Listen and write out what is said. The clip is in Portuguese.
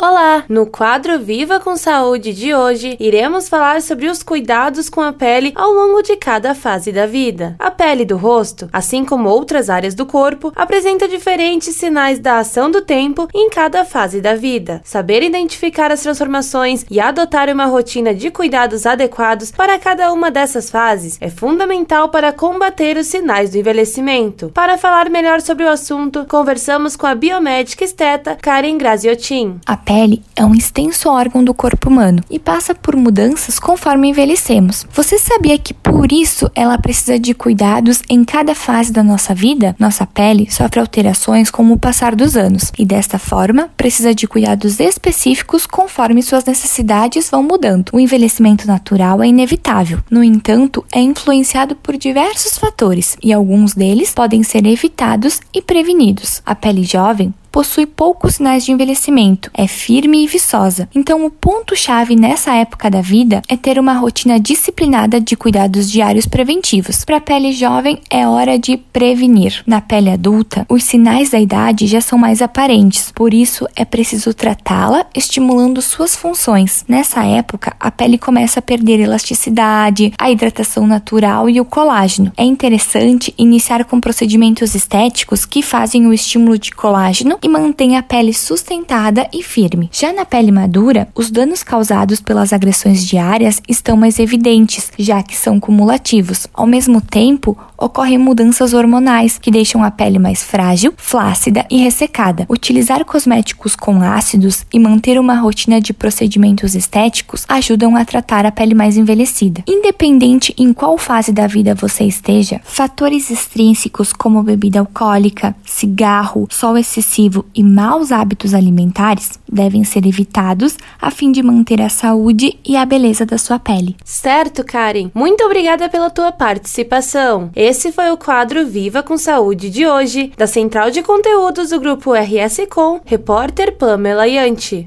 Olá! No quadro Viva com Saúde de hoje, iremos falar sobre os cuidados com a pele ao longo de cada fase da vida. A pele do rosto, assim como outras áreas do corpo, apresenta diferentes sinais da ação do tempo em cada fase da vida. Saber identificar as transformações e adotar uma rotina de cuidados adequados para cada uma dessas fases é fundamental para combater os sinais do envelhecimento. Para falar melhor sobre o assunto, conversamos com a biomédica esteta Karen Graziotin pele é um extenso órgão do corpo humano e passa por mudanças conforme envelhecemos. Você sabia que por isso ela precisa de cuidados em cada fase da nossa vida? Nossa pele sofre alterações com o passar dos anos e desta forma precisa de cuidados específicos conforme suas necessidades vão mudando. O envelhecimento natural é inevitável, no entanto, é influenciado por diversos fatores e alguns deles podem ser evitados e prevenidos. A pele jovem possui poucos sinais de envelhecimento, é firme e viçosa. Então, o ponto-chave nessa época da vida é ter uma rotina disciplinada de cuidados diários preventivos. Para a pele jovem, é hora de prevenir. Na pele adulta, os sinais da idade já são mais aparentes, por isso é preciso tratá-la estimulando suas funções. Nessa época, a pele começa a perder elasticidade, a hidratação natural e o colágeno. É interessante iniciar com procedimentos estéticos que fazem o estímulo de colágeno e mantém a pele sustentada e firme. Já na pele madura, os danos causados pelas agressões diárias estão mais evidentes, já que são cumulativos. Ao mesmo tempo, ocorrem mudanças hormonais que deixam a pele mais frágil, flácida e ressecada. Utilizar cosméticos com ácidos e manter uma rotina de procedimentos estéticos ajudam a tratar a pele mais envelhecida. Independente em qual fase da vida você esteja, fatores extrínsecos como bebida alcoólica, cigarro, sol excessivo e maus hábitos alimentares devem ser evitados a fim de manter a saúde e a beleza da sua pele. Certo, Karen. Muito obrigada pela tua participação. Esse foi o quadro Viva com Saúde de hoje, da Central de Conteúdos do Grupo RS Com, repórter Pamela Yanti.